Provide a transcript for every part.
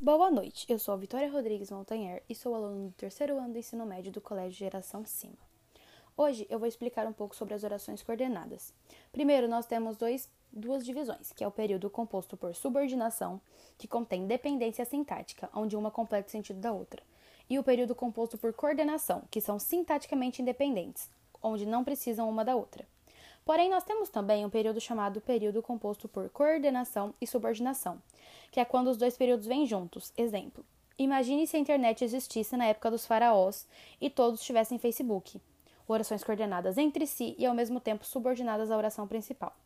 Boa noite, eu sou a Vitória Rodrigues Montanher e sou aluno do terceiro ano do ensino médio do Colégio Geração Cima. Hoje eu vou explicar um pouco sobre as orações coordenadas. Primeiro, nós temos dois, duas divisões, que é o período composto por subordinação, que contém dependência sintática, onde uma completa o sentido da outra, e o período composto por coordenação, que são sintaticamente independentes, onde não precisam uma da outra. Porém, nós temos também um período chamado período composto por coordenação e subordinação, que é quando os dois períodos vêm juntos. Exemplo: imagine se a internet existisse na época dos faraós e todos tivessem Facebook orações coordenadas entre si e ao mesmo tempo subordinadas à oração principal.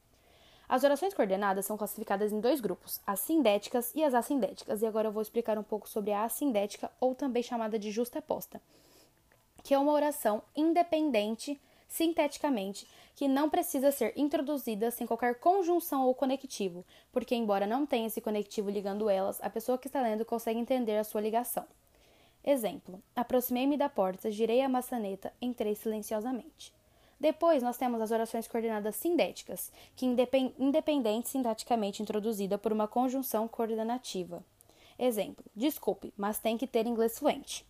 As orações coordenadas são classificadas em dois grupos, as sindéticas e as assindéticas, e agora eu vou explicar um pouco sobre a assindética, ou também chamada de justaposta, que é uma oração independente sinteticamente, que não precisa ser introduzida sem qualquer conjunção ou conectivo, porque, embora não tenha esse conectivo ligando elas, a pessoa que está lendo consegue entender a sua ligação. Exemplo: aproximei-me da porta, girei a maçaneta, entrei silenciosamente. Depois, nós temos as orações coordenadas sindéticas, que independente sintaticamente introduzida por uma conjunção coordenativa. Exemplo: desculpe, mas tem que ter inglês fluente.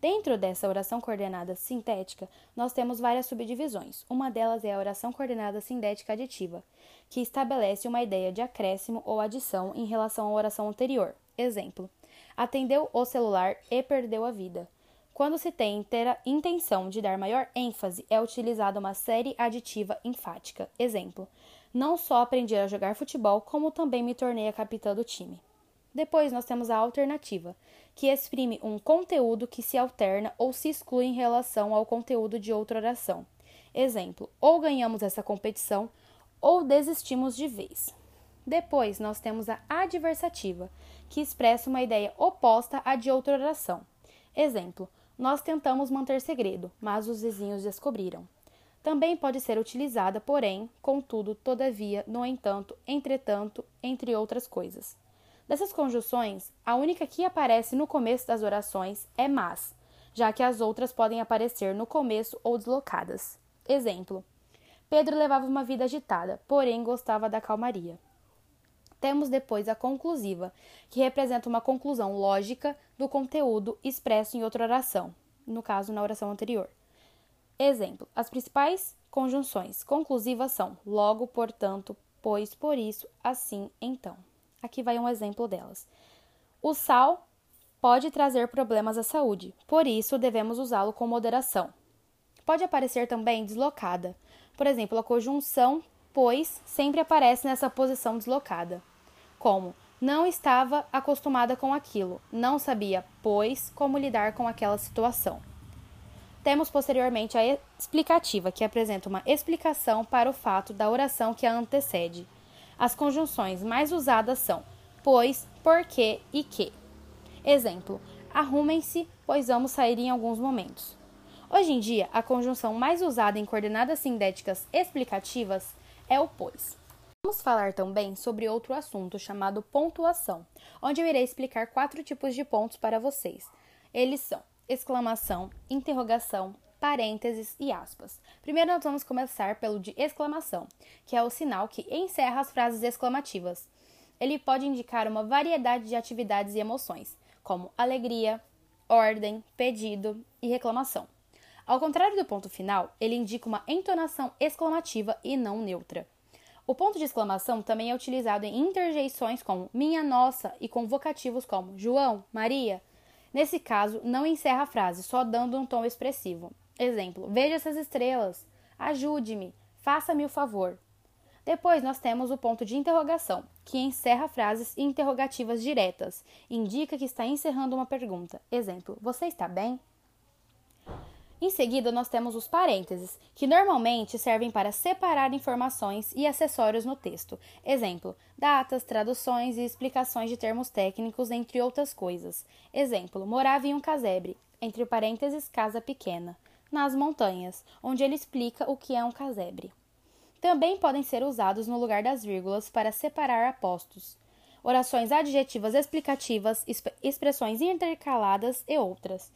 Dentro dessa oração coordenada sintética, nós temos várias subdivisões. Uma delas é a oração coordenada sintética aditiva, que estabelece uma ideia de acréscimo ou adição em relação à oração anterior. Exemplo: atendeu o celular e perdeu a vida. Quando se tem intenção de dar maior ênfase, é utilizada uma série aditiva enfática. Exemplo: Não só aprendi a jogar futebol, como também me tornei a capitã do time. Depois nós temos a alternativa, que exprime um conteúdo que se alterna ou se exclui em relação ao conteúdo de outra oração. Exemplo: ou ganhamos essa competição ou desistimos de vez. Depois, nós temos a adversativa, que expressa uma ideia oposta à de outra oração. Exemplo: Nós tentamos manter segredo, mas os vizinhos descobriram. Também pode ser utilizada, porém, contudo, todavia, no entanto, entretanto, entre outras coisas. Dessas conjunções, a única que aparece no começo das orações é mas, já que as outras podem aparecer no começo ou deslocadas. Exemplo: Pedro levava uma vida agitada, porém gostava da calmaria. Temos depois a conclusiva, que representa uma conclusão lógica do conteúdo expresso em outra oração, no caso, na oração anterior. Exemplo: as principais conjunções conclusivas são logo, portanto, pois, por isso, assim, então. Aqui vai um exemplo delas. O sal pode trazer problemas à saúde, por isso devemos usá-lo com moderação. Pode aparecer também deslocada. Por exemplo, a conjunção pois sempre aparece nessa posição deslocada como não estava acostumada com aquilo, não sabia, pois, como lidar com aquela situação. Temos posteriormente a explicativa, que apresenta uma explicação para o fato da oração que a antecede. As conjunções mais usadas são pois, porque e que. Exemplo: arrumem-se, pois vamos sair em alguns momentos. Hoje em dia, a conjunção mais usada em coordenadas sindéticas explicativas é o pois. Vamos falar também sobre outro assunto chamado pontuação, onde eu irei explicar quatro tipos de pontos para vocês. Eles são exclamação, interrogação, parênteses e aspas. Primeiro nós vamos começar pelo de exclamação, que é o sinal que encerra as frases exclamativas. Ele pode indicar uma variedade de atividades e emoções, como alegria, ordem, pedido e reclamação. Ao contrário do ponto final, ele indica uma entonação exclamativa e não neutra. O ponto de exclamação também é utilizado em interjeições como minha, nossa e com vocativos como João, Maria. Nesse caso, não encerra a frase, só dando um tom expressivo. Exemplo: Veja essas estrelas. Ajude-me. Faça-me o favor. Depois nós temos o ponto de interrogação, que encerra frases interrogativas diretas, indica que está encerrando uma pergunta. Exemplo: Você está bem? Em seguida, nós temos os parênteses, que normalmente servem para separar informações e acessórios no texto. Exemplo: datas, traduções e explicações de termos técnicos, entre outras coisas. Exemplo: morava em um casebre, entre parênteses, casa pequena, nas montanhas, onde ele explica o que é um casebre. Também podem ser usados no lugar das vírgulas para separar apostos. Orações adjetivas explicativas, expressões intercaladas e outras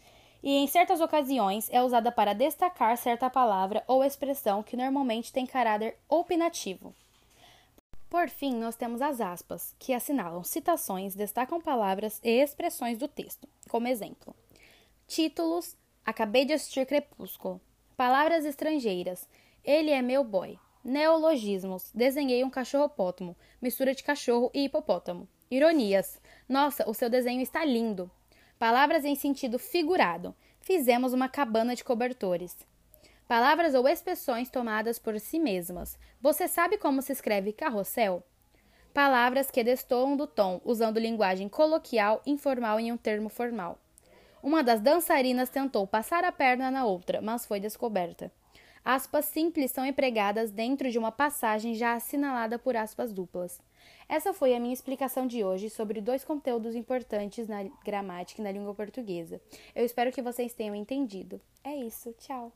e em certas ocasiões é usada para destacar certa palavra ou expressão que normalmente tem caráter opinativo. Por fim, nós temos as aspas, que assinalam citações, destacam palavras e expressões do texto. Como exemplo: títulos, acabei de assistir Crepúsculo. Palavras estrangeiras, ele é meu boy. Neologismos, desenhei um cachorro-pótamo, mistura de cachorro e hipopótamo. Ironias, nossa, o seu desenho está lindo. Palavras em sentido figurado, fizemos uma cabana de cobertores. Palavras ou expressões tomadas por si mesmas. Você sabe como se escreve carrossel? Palavras que destoam do tom, usando linguagem coloquial, informal em um termo formal. Uma das dançarinas tentou passar a perna na outra, mas foi descoberta. Aspas simples são empregadas dentro de uma passagem já assinalada por aspas duplas. Essa foi a minha explicação de hoje sobre dois conteúdos importantes na gramática e na língua portuguesa. Eu espero que vocês tenham entendido. É isso, tchau!